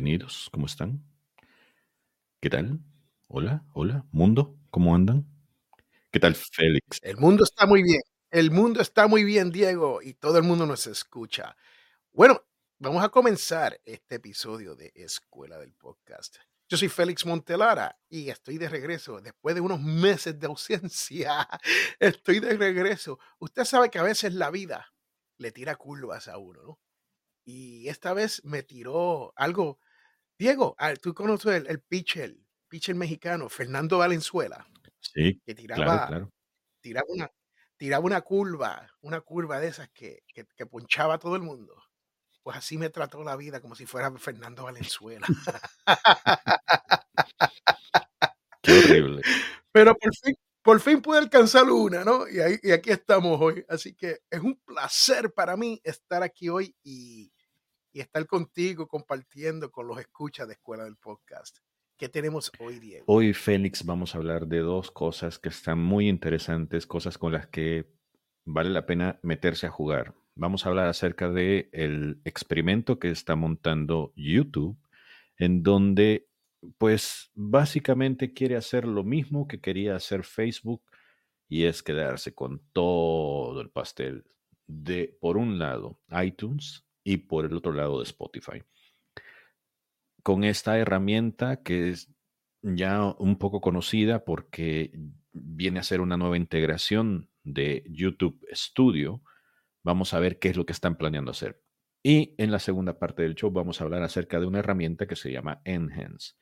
Bienvenidos, ¿cómo están? ¿Qué tal? Hola, hola, mundo, ¿cómo andan? ¿Qué tal, Félix? El mundo está muy bien. El mundo está muy bien, Diego, y todo el mundo nos escucha. Bueno, vamos a comenzar este episodio de Escuela del Podcast. Yo soy Félix Montelara y estoy de regreso después de unos meses de ausencia. Estoy de regreso. Usted sabe que a veces la vida le tira curvas a uno, ¿no? Y esta vez me tiró algo. Diego, ah, tú conoces el, el pitcher, pitcher mexicano, Fernando Valenzuela, Sí, que claro, tiraba, claro. tiraba una, tiraba una curva, una curva de esas que, que, que ponchaba a todo el mundo. Pues así me trató la vida, como si fuera Fernando Valenzuela. Qué horrible. Pero por fin, por fin pude alcanzar una, ¿no? Y, ahí, y aquí estamos hoy. Así que es un placer para mí estar aquí hoy y, y estar contigo compartiendo con los escuchas de Escuela del Podcast. ¿Qué tenemos hoy, Diego? Hoy, Félix, vamos a hablar de dos cosas que están muy interesantes, cosas con las que vale la pena meterse a jugar. Vamos a hablar acerca de el experimento que está montando YouTube, en donde, pues, básicamente quiere hacer lo mismo que quería hacer Facebook, y es quedarse con todo el pastel de, por un lado, iTunes y por el otro lado de Spotify. Con esta herramienta que es ya un poco conocida porque viene a ser una nueva integración de YouTube Studio, vamos a ver qué es lo que están planeando hacer. Y en la segunda parte del show vamos a hablar acerca de una herramienta que se llama Enhance.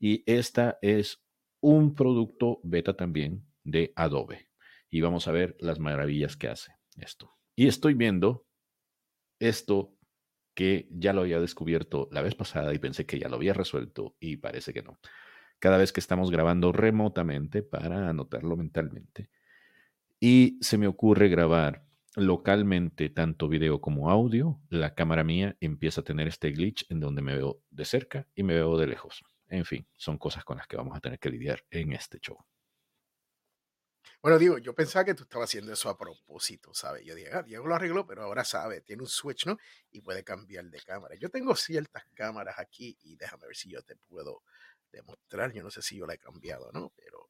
Y esta es un producto beta también de Adobe. Y vamos a ver las maravillas que hace esto. Y estoy viendo esto que ya lo había descubierto la vez pasada y pensé que ya lo había resuelto y parece que no. Cada vez que estamos grabando remotamente para anotarlo mentalmente y se me ocurre grabar localmente tanto video como audio, la cámara mía empieza a tener este glitch en donde me veo de cerca y me veo de lejos. En fin, son cosas con las que vamos a tener que lidiar en este show. Bueno, Diego, yo pensaba que tú estabas haciendo eso a propósito, ¿sabes? Yo dije, ah, Diego lo arregló, pero ahora sabe, tiene un switch, ¿no? Y puede cambiar de cámara. Yo tengo ciertas cámaras aquí y déjame ver si yo te puedo demostrar. Yo no sé si yo la he cambiado, ¿no? Pero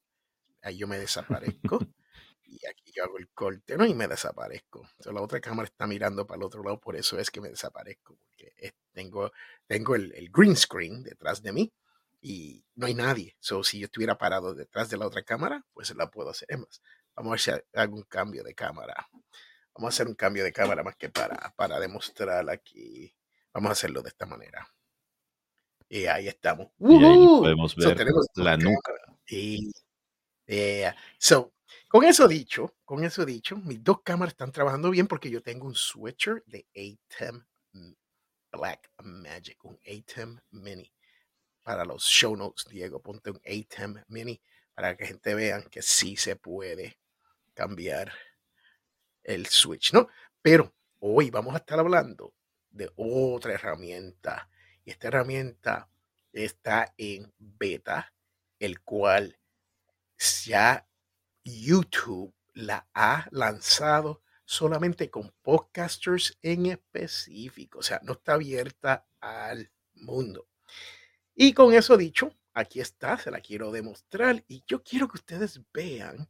ahí yo me desaparezco y aquí yo hago el corte, ¿no? Y me desaparezco. Entonces, la otra cámara está mirando para el otro lado, por eso es que me desaparezco, porque es- tengo, tengo el, el green screen detrás de mí y no hay nadie. So, si yo estuviera parado detrás de la otra cámara, pues la puedo hacer. Es más, vamos a ver si ha- hago un cambio de cámara. Vamos a hacer un cambio de cámara más que para, para demostrar aquí. Vamos a hacerlo de esta manera. Y ahí estamos. Y ahí podemos So, ver tenemos dos la nuca. Y, eh, so, con eso dicho, con eso dicho, mis dos cámaras están trabajando bien porque yo tengo un switcher de ATEM Black Magic, un ATEM Mini. Para los show notes, Diego, ponte un ATEM Mini para que gente vean que sí se puede cambiar el switch, ¿no? Pero hoy vamos a estar hablando de otra herramienta. Y esta herramienta está en beta, el cual ya YouTube la ha lanzado solamente con podcasters en específico. O sea, no está abierta al mundo. Y con eso dicho, aquí está, se la quiero demostrar. Y yo quiero que ustedes vean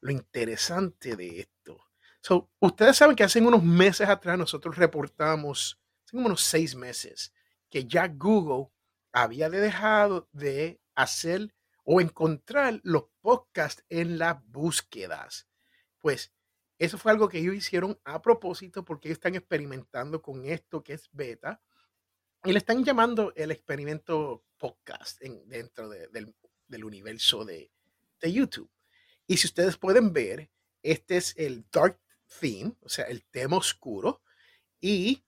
lo interesante de esto. So, ustedes saben que hace unos meses atrás nosotros reportamos, hace unos seis meses, que ya Google había dejado de hacer o encontrar los podcasts en las búsquedas. Pues eso fue algo que ellos hicieron a propósito porque ellos están experimentando con esto que es beta y le están llamando el experimento podcast en- dentro de- del, del universo de, de YouTube. Y si ustedes pueden ver, este es el dark theme, o sea, el tema oscuro, y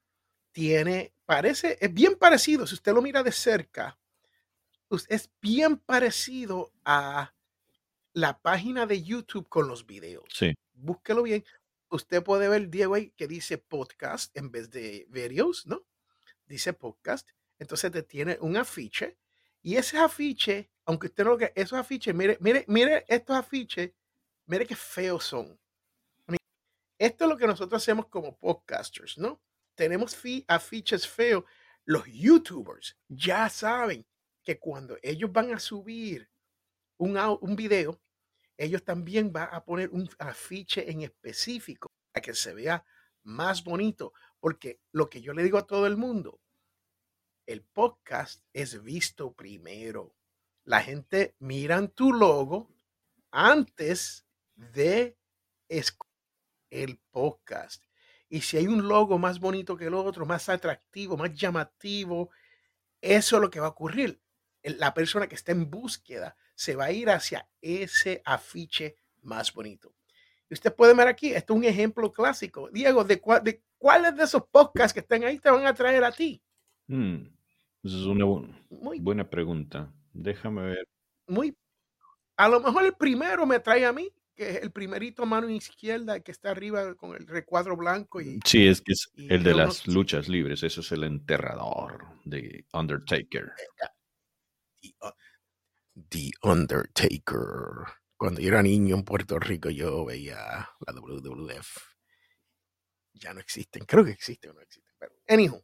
tiene, parece, es bien parecido, si usted lo mira de cerca, es bien parecido a la página de YouTube con los videos. Sí, Búsquelo bien. Usted puede ver, Diego, ahí que dice podcast en vez de videos, ¿no? Dice podcast. Entonces te tiene un afiche y ese afiche, aunque usted no lo que esos afiches, mire, mire, mire estos afiches, mire qué feos son. Esto es lo que nosotros hacemos como podcasters, ¿no? Tenemos fi- afiches feos. Los YouTubers ya saben que cuando ellos van a subir un, un video, ellos también van a poner un afiche en específico para que se vea más bonito. Porque lo que yo le digo a todo el mundo, el podcast es visto primero. La gente mira tu logo antes de el podcast. Y si hay un logo más bonito que el otro, más atractivo, más llamativo, eso es lo que va a ocurrir. La persona que está en búsqueda se va a ir hacia ese afiche más bonito. Y usted puede ver aquí, esto es un ejemplo clásico. Diego, ¿de, de cuáles de esos podcasts que están ahí te van a traer a ti? Hmm, es una muy, buena pregunta. Déjame ver. Muy. A lo mejor el primero me trae a mí, que es el primerito mano izquierda que está arriba con el recuadro blanco. Y, sí, es que es el de las luchas libres. Eso es el enterrador de Undertaker. The Undertaker. Cuando yo era niño en Puerto Rico, yo veía la WWF. Ya no existen. Creo que existen o no existen. Pero, anywho,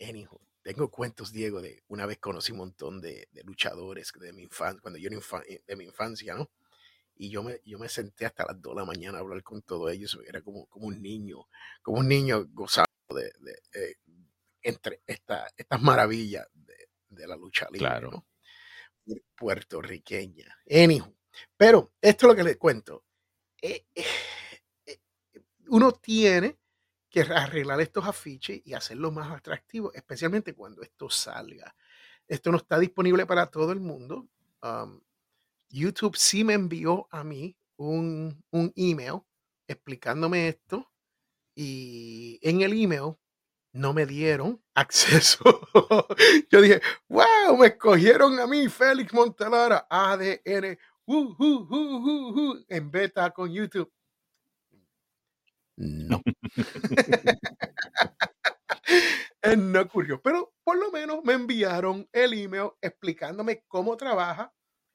anywho, tengo cuentos, Diego, de una vez conocí un montón de, luchadores de mi infancia, cuando yo era eh, de mi infancia, ¿no? Y yo me, yo me senté hasta las 2 de la mañana a hablar con todos ellos. Era como, como un niño, como un niño gozando de, eh, entre esta, estas maravillas de, la lucha libre. Claro puertorriqueña. Anywho, pero esto es lo que les cuento. Eh, eh, eh, uno tiene arreglar estos afiches y hacerlos más atractivos, especialmente cuando esto salga. Esto no está disponible para todo el mundo. Um, YouTube sí me envió a mí un, un email explicándome esto y en el email no me dieron acceso. Yo dije, wow, me escogieron a mí, Félix Montelara, ADN, en beta con YouTube. No. No ocurrió, pero por lo menos me enviaron el email explicándome cómo trabaja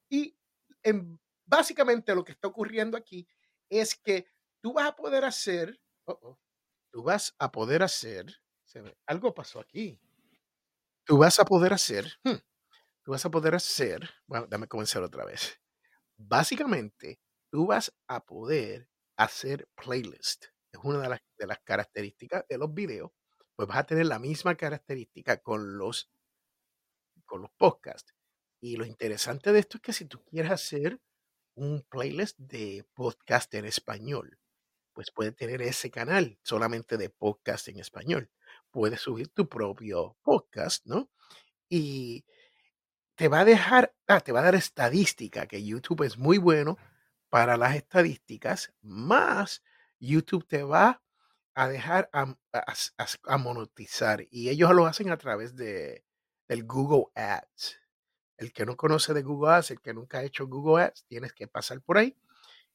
y en, básicamente lo que está ocurriendo aquí es que tú vas a poder hacer, tú vas a poder hacer algo pasó aquí. Tú vas a poder hacer, hmm, tú vas a poder hacer, bueno, dame comenzar otra vez. Básicamente, tú vas a poder hacer playlist. Es una de las, de las características de los videos. Pues vas a tener la misma característica con los, con los podcasts. Y lo interesante de esto es que si tú quieres hacer un playlist de podcast en español, pues puedes tener ese canal solamente de podcast en español puedes subir tu propio podcast, ¿no? Y te va a dejar, ah, te va a dar estadística, que YouTube es muy bueno para las estadísticas, más YouTube te va a dejar a, monetizar y ellos lo hacen a través de, del Google Ads. El que no conoce de Google Ads, el que nunca ha hecho Google Ads, tienes que pasar por ahí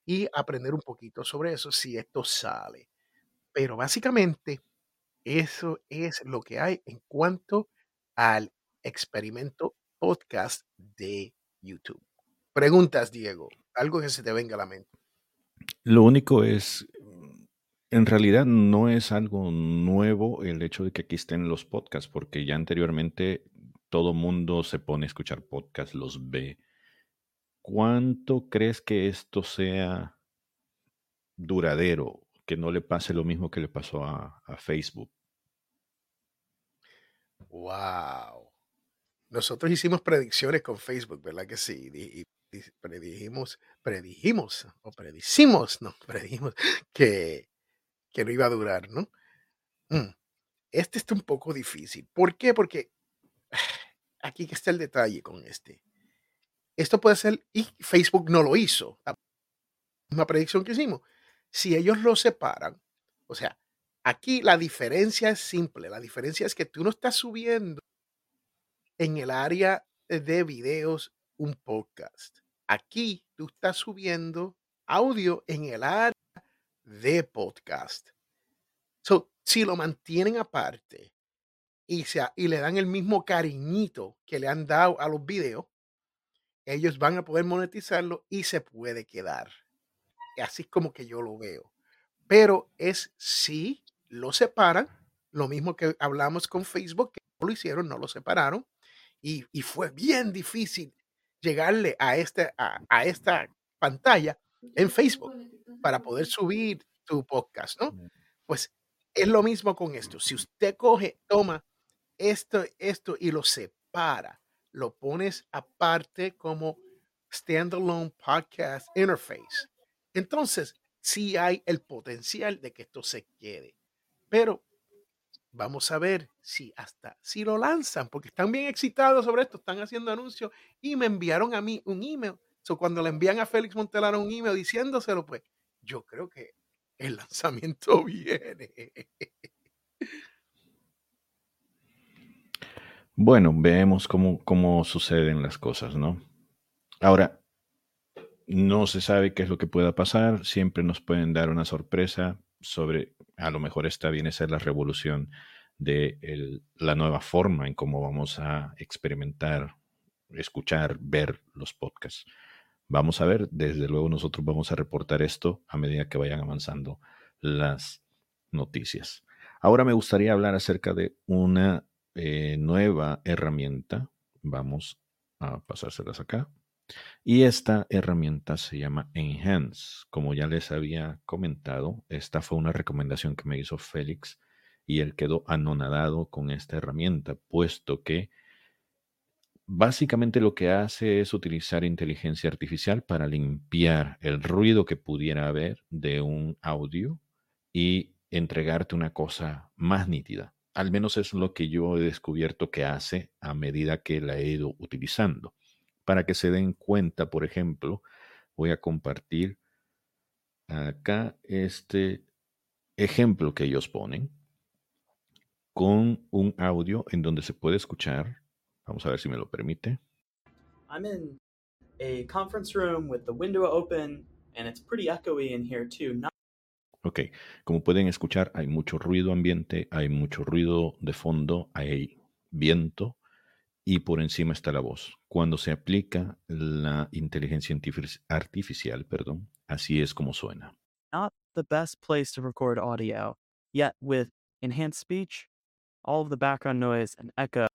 y aprender un poquito sobre eso si esto sale. Pero básicamente eso es lo que hay en cuanto al experimento podcast de YouTube. Preguntas, Diego. Algo que se te venga a la mente. Lo único es, en realidad no es algo nuevo el hecho de que aquí estén los podcasts, porque ya anteriormente todo mundo se pone a escuchar podcasts, los ve. ¿Cuánto crees que esto sea duradero? Que no le pase lo mismo que le pasó a, Facebook. Wow. Nosotros hicimos predicciones con Facebook, ¿verdad que sí? Y, predijimos, predijimos, o predicimos, no, predijimos que, que no iba a durar, ¿no? Mm, este está un poco difícil. ¿Por qué? Porque aquí está el detalle con este. Esto puede ser, y Facebook no lo hizo, la predicción que hicimos. Si ellos lo separan, o sea, Aquí la diferencia es simple. La diferencia es que tú no estás subiendo en el área de videos un podcast. Aquí tú estás subiendo audio en el área de podcast. So, si lo mantienen aparte y, y le dan el mismo cariñito que le han dado a los videos, ellos van a poder monetizarlo y se puede quedar. Así como que yo lo veo. Pero es sí lo separan, lo mismo que hablamos con Facebook, lo hicieron, no lo separaron y, y fue bien difícil llegarle a, este, a, a esta pantalla en Facebook para poder subir tu podcast, ¿no? Pues es lo mismo con esto. Si usted coge, toma esto, esto y lo separa, lo pones aparte como standalone podcast interface. Entonces, sí hay el potencial de que esto se quede. Pero vamos a ver si hasta si lo lanzan, porque están bien excitados sobre esto, están haciendo anuncios y me enviaron a mí un email. Cuando le envían a Félix Montelar un email diciéndoselo, pues yo creo que el lanzamiento viene. Bueno, veamos cómo, cómo suceden las cosas, ¿no? Ahora, no se sabe qué es lo que pueda pasar, siempre nos pueden dar una sorpresa sobre, a lo mejor esta viene a ser la revolución de la nueva forma en cómo vamos a experimentar, escuchar, ver los podcasts. Vamos a ver, desde luego nosotros vamos a reportar esto a medida que vayan avanzando las noticias. Ahora me gustaría hablar acerca de una eh, nueva herramienta. Vamos a pasárselas acá. Y esta herramienta se llama Enhance. Como ya les había comentado, esta fue una recomendación que me hizo Félix y él quedó anonadado con esta herramienta, puesto que básicamente lo que hace es utilizar inteligencia artificial para limpiar el ruido que pudiera haber de un audio y entregarte una cosa más nítida. Al menos es lo que yo he descubierto que hace a medida que la he ido utilizando. Para que se den cuenta, por ejemplo, voy a compartir acá este ejemplo que ellos ponen con un audio en donde se puede escuchar Vamos a ver si me lo permite. I'm in a conference room with the window open and it's pretty echoey in here too. Not ok, como pueden escuchar, hay mucho ruido ambiente, hay mucho ruido de fondo, hay viento y por encima está la voz. Cuando se aplica la inteligencia artificial, perdón, así es como suena. Not the best place to record audio, yet with enhanced speech, all of the background noise and echo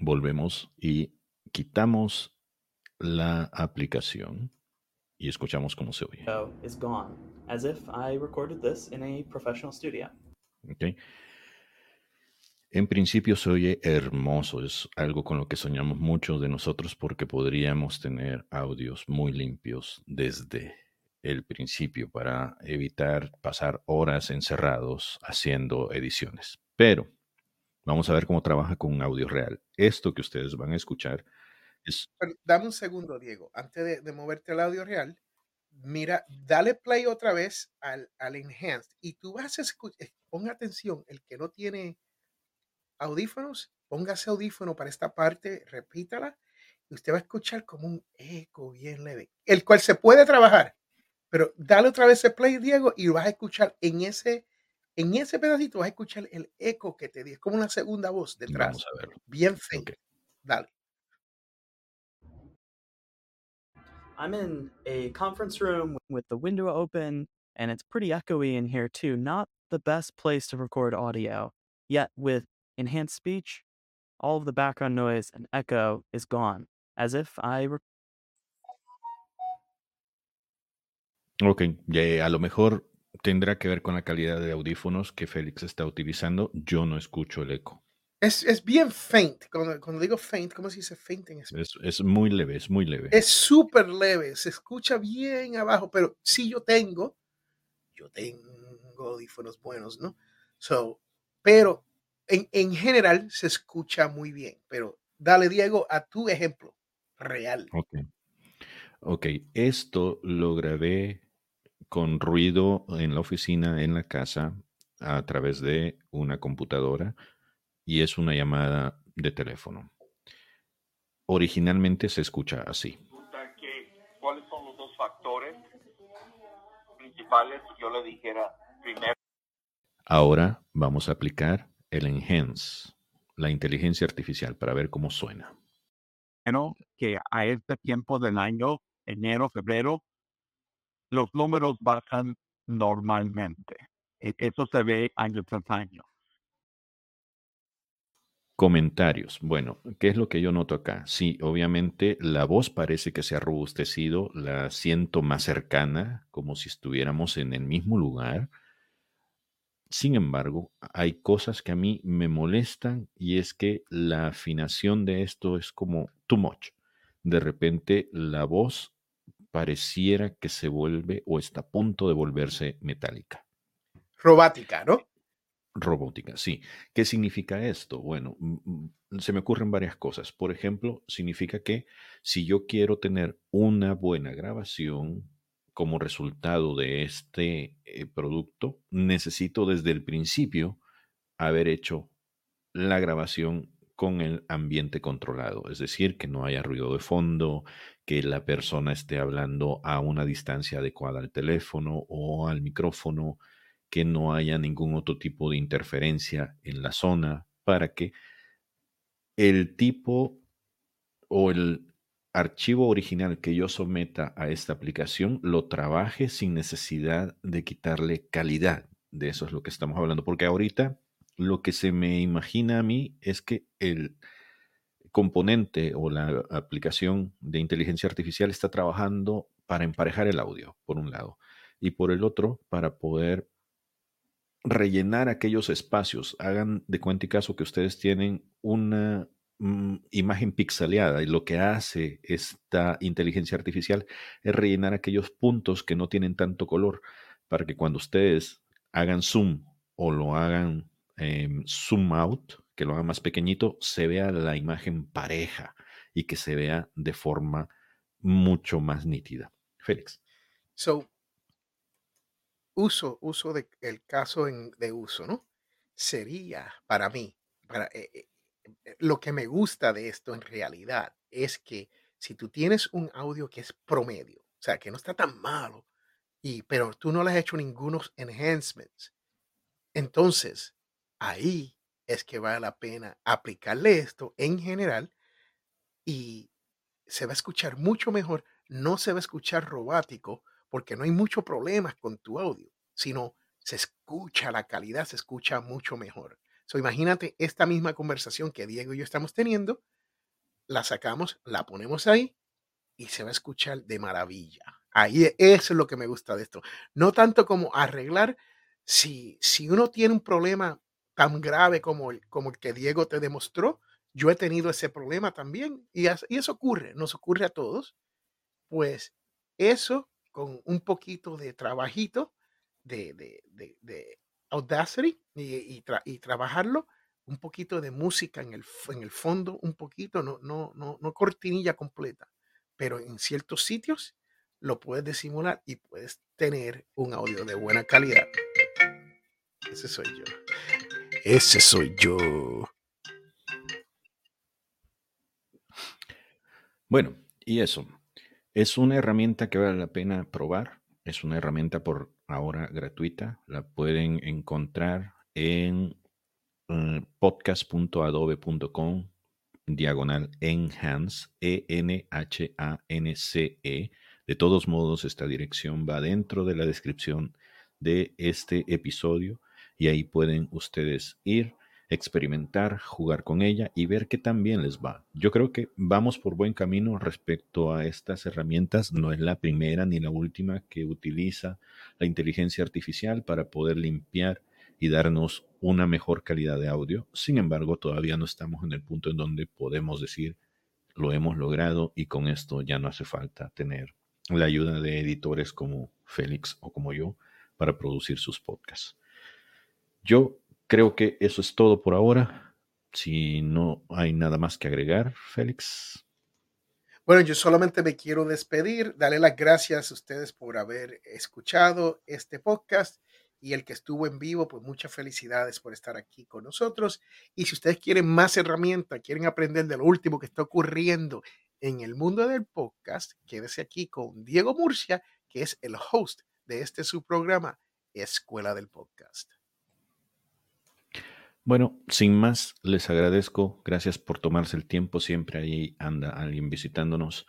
volvemos y quitamos la aplicación y escuchamos cómo se oye. Gone, as if I recorded this in a professional studio. Okay. En principio se oye hermoso, es algo con lo que soñamos muchos de nosotros porque podríamos tener audios muy limpios desde el principio para evitar pasar horas encerrados haciendo ediciones. Pero Vamos a ver cómo trabaja con audio real. Esto que ustedes van a escuchar es... dame un segundo, Diego. Antes de, moverte al audio real, mira, dale play otra vez al, al Enhanced y tú vas a escuchar, eh, ponga atención, el que no tiene audífonos, póngase audífono para esta parte, repítala, y usted va a escuchar como un eco bien leve, el cual se puede trabajar, pero dale otra vez el play, Diego, y vas a escuchar en ese en ese pedacito vas a escuchar el eco que te di, es como una segunda voz detrás. Vamos a verlo. Bien. Okay. Dale. I'm in a conference room with the window open and it's pretty echoey in here too. Not the best place to record audio. Yet with enhanced speech, all of the background noise and echo is gone, as if I. Ok, ya, a lo mejor tendrá que ver con la calidad de audífonos que Félix está utilizando. Yo no escucho el eco. Es, es bien faint. Cuando, cuando, digo faint, ¿cómo se dice faint en español? Es, es muy leve, es muy leve. Es súper leve, se escucha bien abajo, pero sí yo tengo, yo tengo audífonos buenos, ¿no? So, pero en, en general se escucha muy bien. Pero dale, Diego, a tu ejemplo real. Ok. Ok, esto lo grabé con ruido en la oficina, en la casa, a través de una computadora y es una llamada de teléfono. Originalmente se escucha así. ¿Cuáles son los dos factores principales? Yo le dijera primero. Ahora vamos a aplicar el Enhance, la inteligencia artificial, para ver cómo suena. Bueno, que a este tiempo del año, enero, febrero, los números bajan normalmente. E, eso se ve año tras año. Comentarios. Bueno, ¿qué es lo que yo noto acá? Sí, obviamente la voz parece que se ha robustecido, la siento más cercana, como si estuviéramos en el mismo lugar. Sin embargo, hay cosas que a mí me molestan y es que la afinación de esto es como too much. De repente la voz pareciera que se vuelve o está a punto de volverse metálica. Robática, ¿no? Robótica, sí. ¿Qué significa esto? Bueno, se me ocurren varias cosas. Por ejemplo, significa que si yo quiero tener una buena grabación como resultado de este eh, producto, necesito desde el principio haber hecho la grabación con el ambiente controlado, es decir, que no haya ruido de fondo, que la persona esté hablando a una distancia adecuada al teléfono o al micrófono, que no haya ningún otro tipo de interferencia en la zona para que el tipo o el archivo original que yo someta a esta aplicación lo trabaje sin necesidad de quitarle calidad. De eso es lo que estamos hablando, porque ahorita lo que se me imagina a mí es que el componente o la aplicación de inteligencia artificial está trabajando para emparejar el audio, por un lado, y por el otro, para poder rellenar aquellos espacios. Hagan de cuenta y caso que ustedes tienen una mm, imagen pixeleada y lo que hace esta inteligencia artificial es rellenar aquellos puntos que no tienen tanto color para que cuando ustedes hagan zoom o lo hagan em, zoom out, que lo hagan más pequeñito, se vea la imagen pareja y que se vea de forma mucho más nítida. Félix. So, uso, uso de, el caso de uso, ¿no? Sería para mí, para, eh, eh, eh, lo que me gusta de esto en realidad es que si tú tienes un audio que es promedio, o sea, que no está tan malo, y, pero tú no le has hecho ningunos enhancements, entonces ahí es que vale la pena aplicarle esto en general y se va a escuchar mucho mejor, no se va a escuchar robótico porque no hay mucho problemas con tu audio, sino se escucha la calidad, se escucha mucho mejor. So, imagínate esta misma conversación que Diego y yo estamos teniendo, la sacamos, la ponemos ahí y se va a escuchar de maravilla. Ahí e, es lo que me gusta de esto. No tanto como arreglar si, si uno tiene un problema tan grave como el, como el que Diego te demostró, yo he tenido ese problema también y, y eso ocurre, nos ocurre a todos. Pues eso con un poquito de trabajito de, de, Audacity y, y, trabajarlo, un poquito de música en el, en el fondo, un poquito, no, no, no, no cortinilla completa, pero en ciertos sitios lo puedes disimular y puedes tener un audio de buena calidad. Ese soy yo. Ese soy yo. Bueno, y eso. Es una herramienta que vale la pena probar. Es una herramienta por ahora gratuita. La pueden encontrar en eh, podcast.adobe.com diagonal enhance, E-N-H-A-N-C-E. E. De todos modos, esta dirección va dentro de la descripción de este episodio y ahí pueden ustedes ir experimentar, jugar con ella y ver qué también les va. Yo creo que vamos por buen camino respecto a estas herramientas. No es la primera ni la última que utiliza la inteligencia artificial para poder limpiar y darnos una mejor calidad de audio. Sin embargo, todavía no estamos en el punto en donde podemos decir lo hemos logrado y con esto ya no hace falta tener la ayuda de editores como Félix o como yo para producir sus podcasts. Yo Creo que eso es todo por ahora. Si no hay nada más que agregar, Félix. Bueno, yo solamente me quiero despedir, darle las gracias a ustedes por haber escuchado este podcast y el que estuvo en vivo, pues muchas felicidades por estar aquí con nosotros. Y si ustedes quieren más herramientas, quieren aprender de lo último que está ocurriendo en el mundo del podcast, quédese aquí con Diego Murcia, que es el host de este su programa, Escuela del Podcast. Bueno, sin más, les agradezco. Gracias por tomarse el tiempo. Siempre ahí anda alguien visitándonos.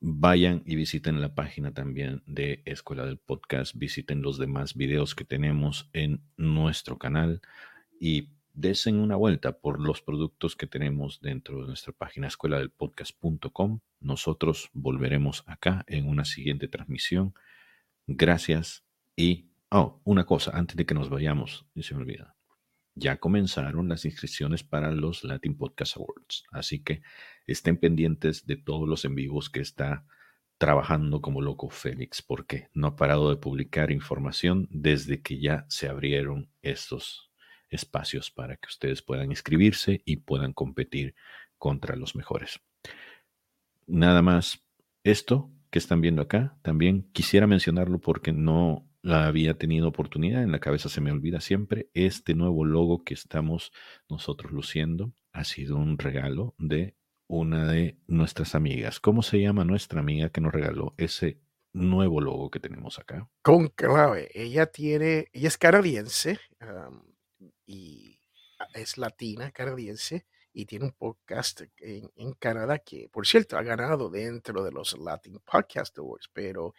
Vayan y visiten la página también de Escuela del Podcast. Visiten los demás videos que tenemos en nuestro canal y desen una vuelta por los productos que tenemos dentro de nuestra página escuela del podcast.com. Nosotros volveremos acá en una siguiente transmisión. Gracias y, oh, una cosa, antes de que nos vayamos, y se me olvida. Ya comenzaron las inscripciones para los Latin Podcast Awards, así que estén pendientes de todos los en vivos que está trabajando como loco Félix, porque no ha parado de publicar información desde que ya se abrieron estos espacios para que ustedes puedan inscribirse y puedan competir contra los mejores. Nada más esto que están viendo acá, también quisiera mencionarlo porque no había tenido oportunidad, en la cabeza se me olvida siempre, este nuevo logo que estamos nosotros luciendo ha sido un regalo de una de nuestras amigas. ¿Cómo se llama nuestra amiga que nos regaló ese nuevo logo que tenemos acá? Con clave. Ella tiene, ella es canadiense y es latina canadiense y tiene un podcast en, en, Canadá que, por cierto, ha ganado dentro de los Latin Podcast Awards, pero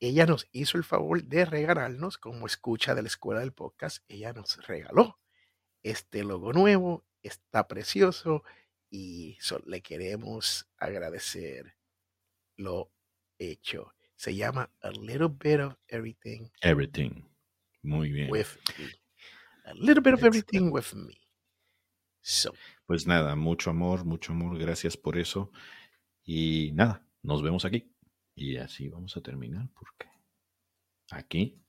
ella nos hizo el favor de regalarnos, como escucha de la escuela del podcast, ella nos regaló este logo nuevo, está precioso y le queremos agradecer lo hecho. Se llama A Little Bit of Everything. Everything. Muy bien. With me. A little bit of everything with me. So. Pues nada, mucho amor, mucho amor. Gracias por eso. Y nada, nos vemos aquí. Y así vamos a terminar porque aquí,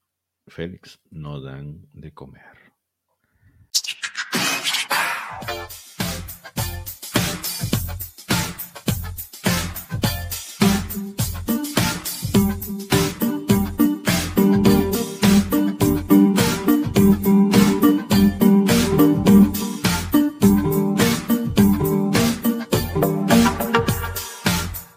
Félix, no dan de comer.